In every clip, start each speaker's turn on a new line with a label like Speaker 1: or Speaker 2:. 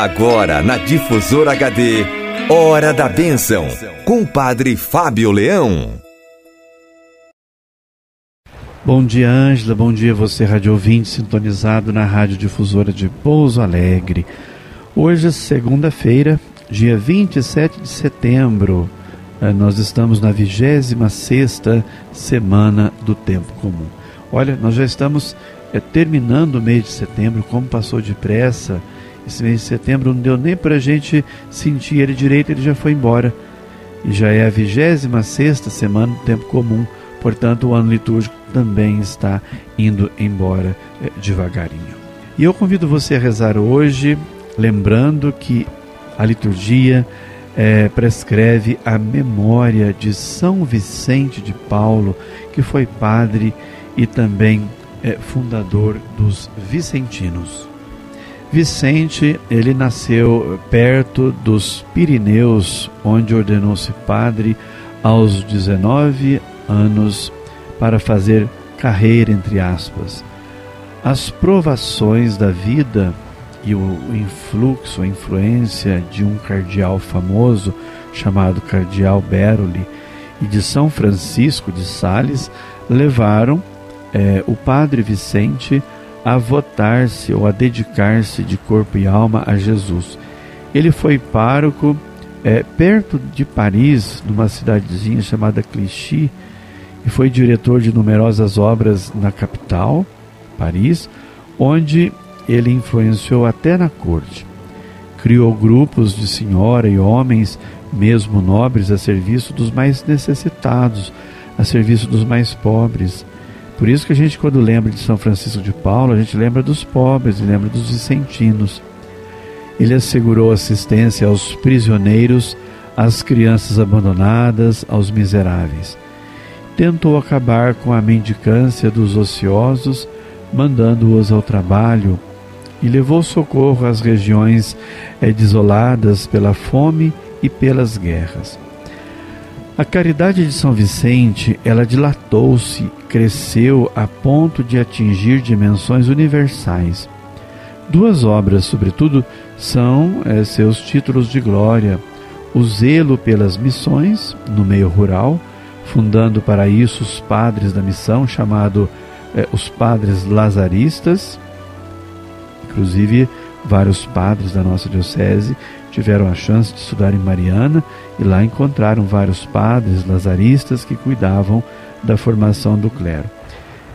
Speaker 1: Agora na Difusora HD, Hora da Bênção, com o Padre Fábio Leão.
Speaker 2: Bom dia, Ângela. Bom dia, você, rádio ouvinte, sintonizado na Rádio Difusora de Pouso Alegre. Hoje, segunda-feira, dia 27 de setembro, eh, nós estamos na 26 semana do Tempo Comum. Olha, nós já estamos é, terminando o mês de setembro, como passou depressa. Esse mês de setembro não deu nem para a gente sentir ele direito, ele já foi embora. E já é a 26 semana do tempo comum, portanto, o ano litúrgico também está indo embora é, devagarinho. E eu convido você a rezar hoje, lembrando que a liturgia é, prescreve a memória de São Vicente de Paulo, que foi padre e também é, fundador dos Vicentinos. Vicente, ele nasceu perto dos Pirineus, onde ordenou-se padre aos 19 anos para fazer carreira entre aspas. As provações da vida e o influxo, a influência de um cardeal famoso chamado Cardeal Beroli e de São Francisco de Sales levaram é, o padre Vicente a votar-se ou a dedicar-se de corpo e alma a Jesus. Ele foi pároco é, perto de Paris, numa cidadezinha chamada Clichy, e foi diretor de numerosas obras na capital, Paris, onde ele influenciou até na corte. Criou grupos de senhora e homens, mesmo nobres, a serviço dos mais necessitados, a serviço dos mais pobres por isso que a gente, quando lembra de São Francisco de Paulo, a gente lembra dos pobres e lembra dos vicentinos. Ele assegurou assistência aos prisioneiros, às crianças abandonadas, aos miseráveis. Tentou acabar com a mendicância dos ociosos, mandando-os ao trabalho, e levou socorro às regiões é, desoladas pela fome e pelas guerras. A caridade de São Vicente, ela dilatou-se, cresceu a ponto de atingir dimensões universais. Duas obras, sobretudo, são é, seus títulos de glória: o zelo pelas missões no meio rural, fundando para isso os padres da missão, chamado é, os padres lazaristas, inclusive vários padres da nossa diocese tiveram a chance de estudar em Mariana e lá encontraram vários padres lazaristas que cuidavam da formação do clero.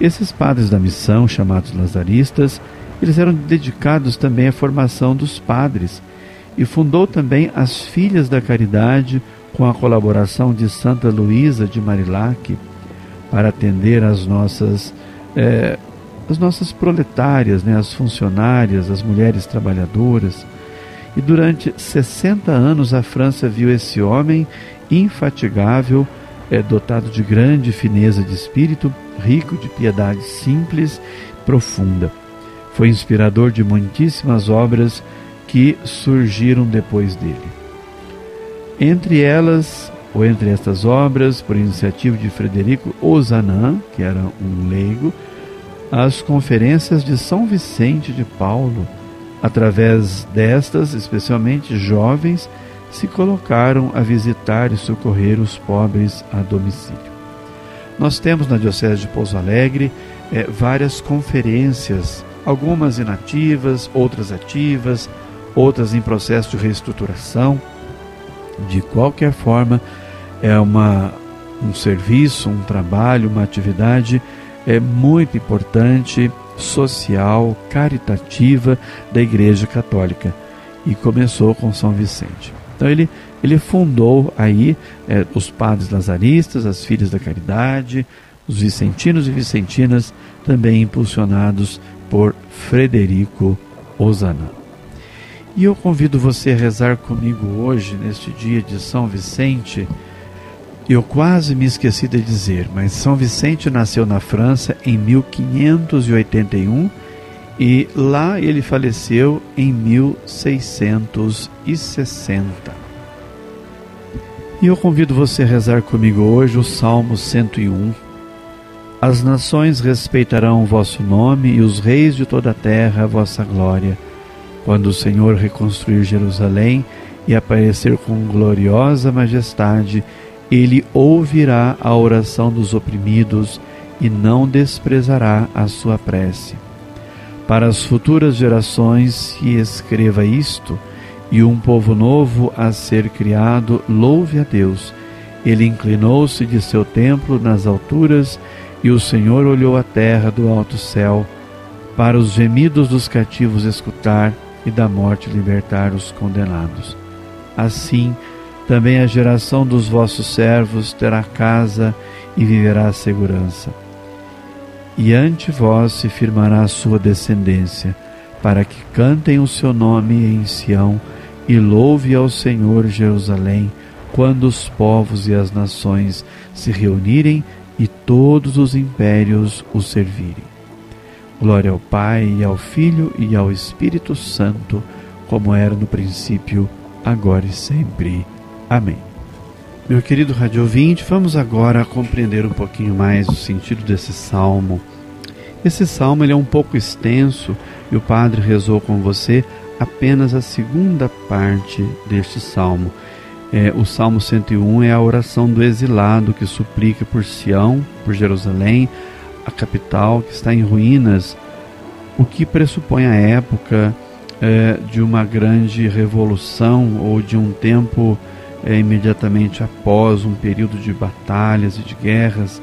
Speaker 2: Esses padres da missão, chamados lazaristas, eles eram dedicados também à formação dos padres e fundou também as Filhas da Caridade com a colaboração de Santa Luísa de Marilac para atender as nossas é, as nossas proletárias, né, as funcionárias, as mulheres trabalhadoras. E durante 60 anos a França viu esse homem infatigável, é, dotado de grande fineza de espírito, rico de piedade simples, profunda. Foi inspirador de muitíssimas obras que surgiram depois dele. Entre elas, ou entre estas obras, por iniciativa de Frederico Ozanam, que era um leigo, as conferências de São Vicente de Paulo, Através destas, especialmente jovens, se colocaram a visitar e socorrer os pobres a domicílio. Nós temos na Diocese de Pouso Alegre é, várias conferências, algumas inativas, outras ativas, outras em processo de reestruturação. De qualquer forma, é uma, um serviço, um trabalho, uma atividade é muito importante social, caritativa da Igreja Católica e começou com São Vicente. Então ele, ele fundou aí é, os padres lazaristas, as filhas da caridade, os vicentinos e vicentinas, também impulsionados por Frederico Ozanam. E eu convido você a rezar comigo hoje, neste dia de São Vicente, eu quase me esqueci de dizer, mas São Vicente nasceu na França em 1581 e lá ele faleceu em 1660. E eu convido você a rezar comigo hoje o Salmo 101. As nações respeitarão o vosso nome e os reis de toda a terra a vossa glória. Quando o Senhor reconstruir Jerusalém e aparecer com gloriosa majestade, ele ouvirá a oração dos oprimidos e não desprezará a sua prece. Para as futuras gerações se escreva isto, e um povo novo a ser criado, louve a Deus. Ele inclinou-se de seu templo nas alturas, e o Senhor olhou a terra do alto céu, para os gemidos dos cativos escutar e da morte libertar os condenados. Assim, também a geração dos vossos servos terá casa e viverá segurança. E ante vós se firmará a sua descendência, para que cantem o seu nome em Sião e louve ao Senhor Jerusalém, quando os povos e as nações se reunirem e todos os impérios o servirem. Glória ao Pai, e ao Filho e ao Espírito Santo, como era no princípio, agora e sempre. Amém. Meu querido rádio ouvinte, vamos agora compreender um pouquinho mais o sentido desse salmo. Esse salmo ele é um pouco extenso e o padre rezou com você apenas a segunda parte deste salmo. É, o Salmo 101 é a oração do exilado que suplica por Sião, por Jerusalém, a capital que está em ruínas, o que pressupõe a época é, de uma grande revolução ou de um tempo é, imediatamente após um período de batalhas e de guerras.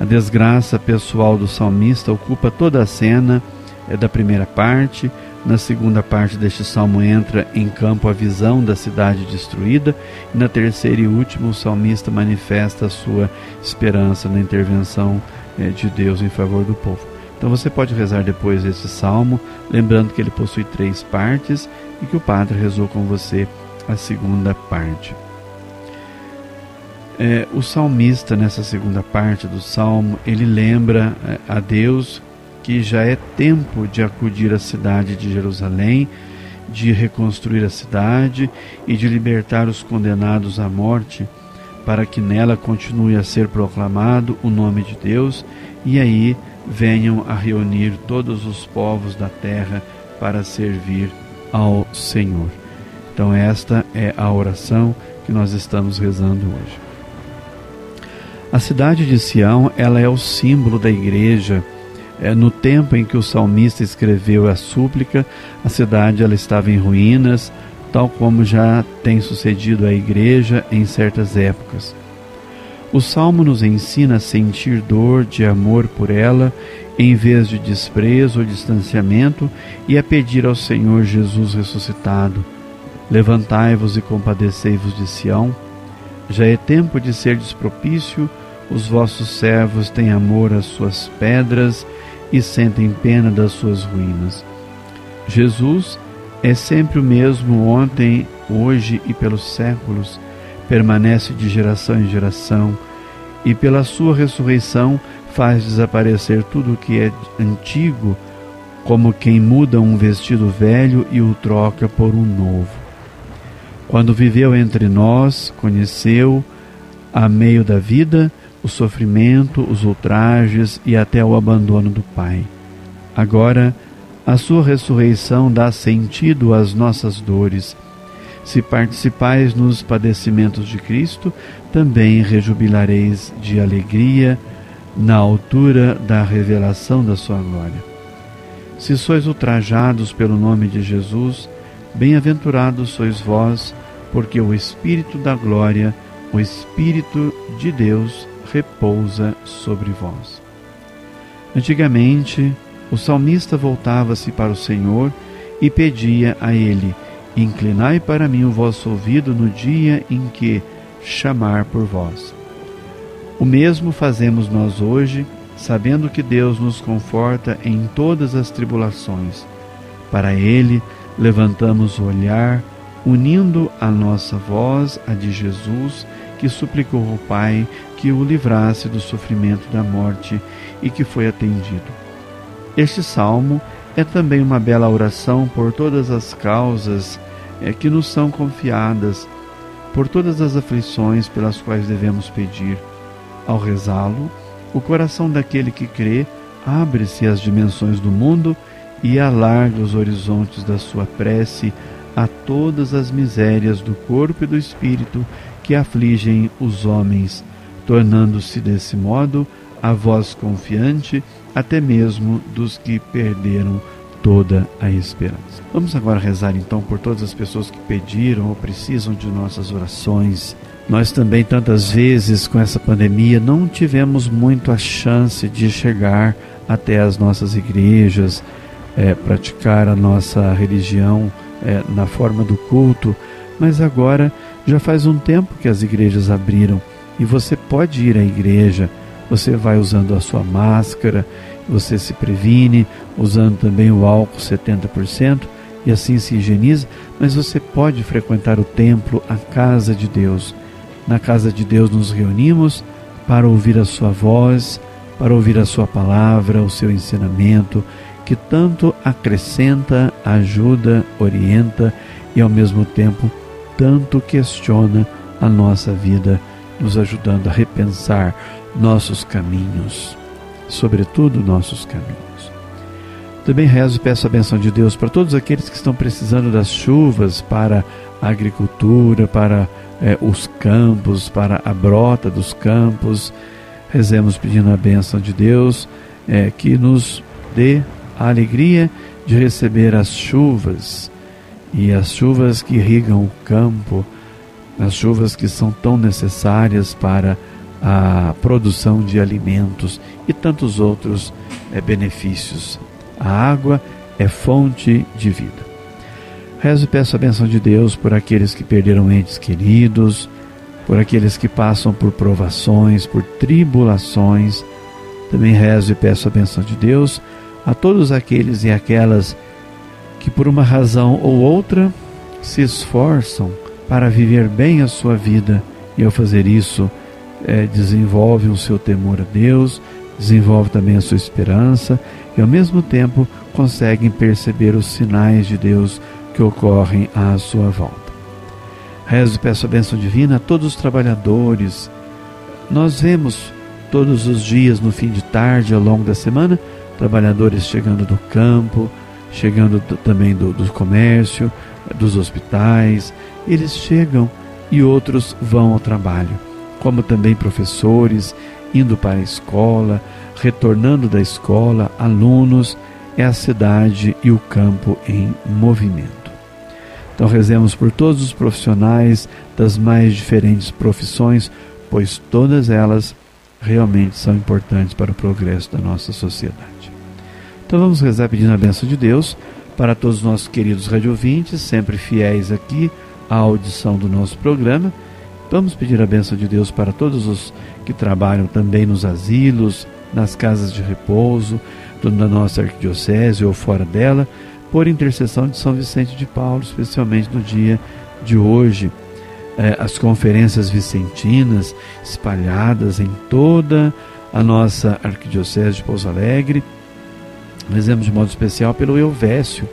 Speaker 2: A desgraça pessoal do salmista ocupa toda a cena é, da primeira parte. Na segunda parte deste salmo entra em campo a visão da cidade destruída, e na terceira e última o salmista manifesta a sua esperança na intervenção é, de Deus em favor do povo. Então você pode rezar depois desse salmo, lembrando que ele possui três partes e que o padre rezou com você a segunda parte. É, o salmista, nessa segunda parte do salmo, ele lembra é, a Deus que já é tempo de acudir à cidade de Jerusalém, de reconstruir a cidade e de libertar os condenados à morte, para que nela continue a ser proclamado o nome de Deus e aí venham a reunir todos os povos da terra para servir ao Senhor. Então, esta é a oração que nós estamos rezando hoje. A cidade de Sião, ela é o símbolo da igreja é, no tempo em que o salmista escreveu a súplica, a cidade ela estava em ruínas, tal como já tem sucedido à igreja em certas épocas. O salmo nos ensina a sentir dor de amor por ela, em vez de desprezo ou distanciamento, e a pedir ao Senhor Jesus ressuscitado: Levantai-vos e compadecei-vos de Sião. Já é tempo de ser propício, os vossos servos têm amor às suas pedras e sentem pena das suas ruínas. Jesus é sempre o mesmo ontem, hoje e pelos séculos, permanece de geração em geração, e pela sua ressurreição faz desaparecer tudo o que é antigo, como quem muda um vestido velho e o troca por um novo. Quando viveu entre nós, conheceu, a meio da vida, o sofrimento, os ultrajes e até o abandono do Pai. Agora, a sua ressurreição dá sentido às nossas dores. Se participais nos padecimentos de Cristo, também rejubilareis de alegria na altura da revelação da sua glória. Se sois ultrajados pelo nome de Jesus, bem-aventurados sois vós, porque o Espírito da glória, o Espírito de Deus, repousa sobre vós. Antigamente, o salmista voltava-se para o Senhor e pedia a ele: Inclinai para mim o vosso ouvido no dia em que chamar por vós. O mesmo fazemos nós hoje, sabendo que Deus nos conforta em todas as tribulações. Para Ele, levantamos o olhar, unindo a nossa voz à de Jesus que suplicou ao Pai que o livrasse do sofrimento da morte e que foi atendido. Este salmo é também uma bela oração por todas as causas é, que nos são confiadas, por todas as aflições pelas quais devemos pedir. Ao rezá-lo, o coração daquele que crê abre-se às dimensões do mundo e alarga os horizontes da sua prece a todas as misérias do corpo e do espírito que afligem os homens, tornando-se desse modo a voz confiante até mesmo dos que perderam toda a esperança. Vamos agora rezar então por todas as pessoas que pediram ou precisam de nossas orações. Nós também, tantas vezes com essa pandemia, não tivemos muito a chance de chegar até as nossas igrejas, é, praticar a nossa religião é, na forma do culto, mas agora já faz um tempo que as igrejas abriram e você pode ir à igreja, você vai usando a sua máscara, você se previne usando também o álcool 70% e assim se higieniza, mas você pode frequentar o templo, a casa de Deus. Na casa de Deus nos reunimos para ouvir a sua voz, para ouvir a sua palavra, o seu ensinamento, que tanto acrescenta, ajuda, orienta e ao mesmo tempo tanto questiona a nossa vida, nos ajudando a repensar nossos caminhos sobretudo nossos caminhos. Também rezo e peço a benção de Deus para todos aqueles que estão precisando das chuvas para a agricultura, para eh, os campos, para a brota dos campos. Rezemos pedindo a benção de Deus eh, que nos dê a alegria de receber as chuvas e as chuvas que irrigam o campo, as chuvas que são tão necessárias para a produção de alimentos e tantos outros é, benefícios. A água é fonte de vida. Rezo e peço a benção de Deus por aqueles que perderam entes queridos, por aqueles que passam por provações, por tribulações. Também rezo e peço a benção de Deus a todos aqueles e aquelas que, por uma razão ou outra, se esforçam para viver bem a sua vida e, ao fazer isso, é, desenvolve o seu temor a Deus, desenvolve também a sua esperança e, ao mesmo tempo, conseguem perceber os sinais de Deus que ocorrem à sua volta. Rezo e peço a bênção divina a todos os trabalhadores. Nós vemos todos os dias, no fim de tarde, ao longo da semana, trabalhadores chegando do campo, chegando também do, do comércio, dos hospitais. Eles chegam e outros vão ao trabalho como também professores indo para a escola, retornando da escola, alunos, é a cidade e o campo em movimento. Então rezemos por todos os profissionais das mais diferentes profissões, pois todas elas realmente são importantes para o progresso da nossa sociedade. Então vamos rezar pedindo a benção de Deus para todos os nossos queridos radiovintes, sempre fiéis aqui à audição do nosso programa Vamos pedir a bênção de Deus para todos os que trabalham também nos asilos, nas casas de repouso, da nossa arquidiocese ou fora dela, por intercessão de São Vicente de Paulo, especialmente no dia de hoje. Eh, as conferências vicentinas espalhadas em toda a nossa arquidiocese de Pouso Alegre. Rezemos de modo especial pelo Elvésio,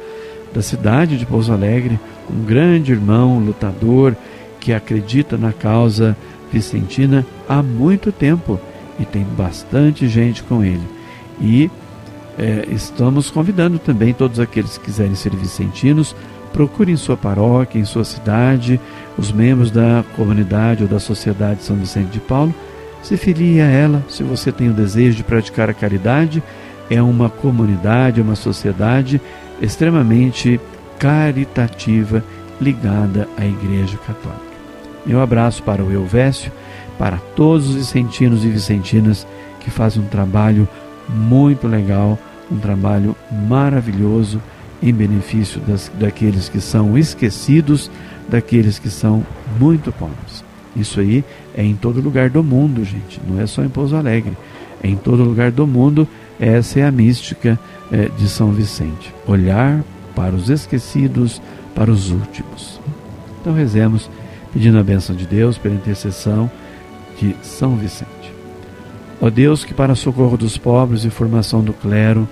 Speaker 2: da cidade de Pouso Alegre, um grande irmão, lutador, que acredita na causa vicentina há muito tempo e tem bastante gente com ele. E é, estamos convidando também todos aqueles que quiserem ser vicentinos, procurem sua paróquia, em sua cidade, os membros da comunidade ou da Sociedade São Vicente de Paulo, se filie a ela se você tem o desejo de praticar a caridade. É uma comunidade, uma sociedade extremamente caritativa ligada à Igreja Católica. Meu abraço para o Elvésio, para todos os vicentinos e vicentinas que fazem um trabalho muito legal, um trabalho maravilhoso em benefício das, daqueles que são esquecidos, daqueles que são muito pobres. Isso aí é em todo lugar do mundo, gente, não é só em Pouso Alegre. Em todo lugar do mundo, essa é a mística é, de São Vicente. Olhar para os esquecidos, para os últimos. Então rezemos pedindo a bênção de Deus pela intercessão de São Vicente. Ó Deus, que para socorro dos pobres e formação do clero,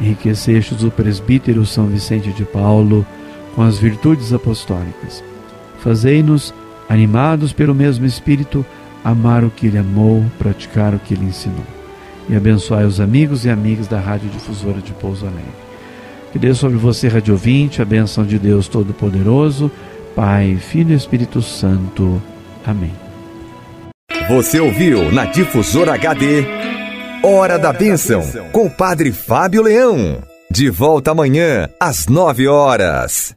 Speaker 2: enriquecestes o presbítero São Vicente de Paulo com as virtudes apostólicas. Fazei-nos, animados pelo mesmo Espírito, amar o que ele amou, praticar o que ele ensinou. E abençoai os amigos e amigas da Rádio Difusora de Pouso Alegre. Que dê sobre você, Rádio Ouvinte, a benção de Deus Todo-Poderoso, Pai, Filho e Espírito Santo. Amém.
Speaker 1: Você ouviu na Difusora HD Hora da Bênção, com o Padre Fábio Leão. De volta amanhã, às nove horas.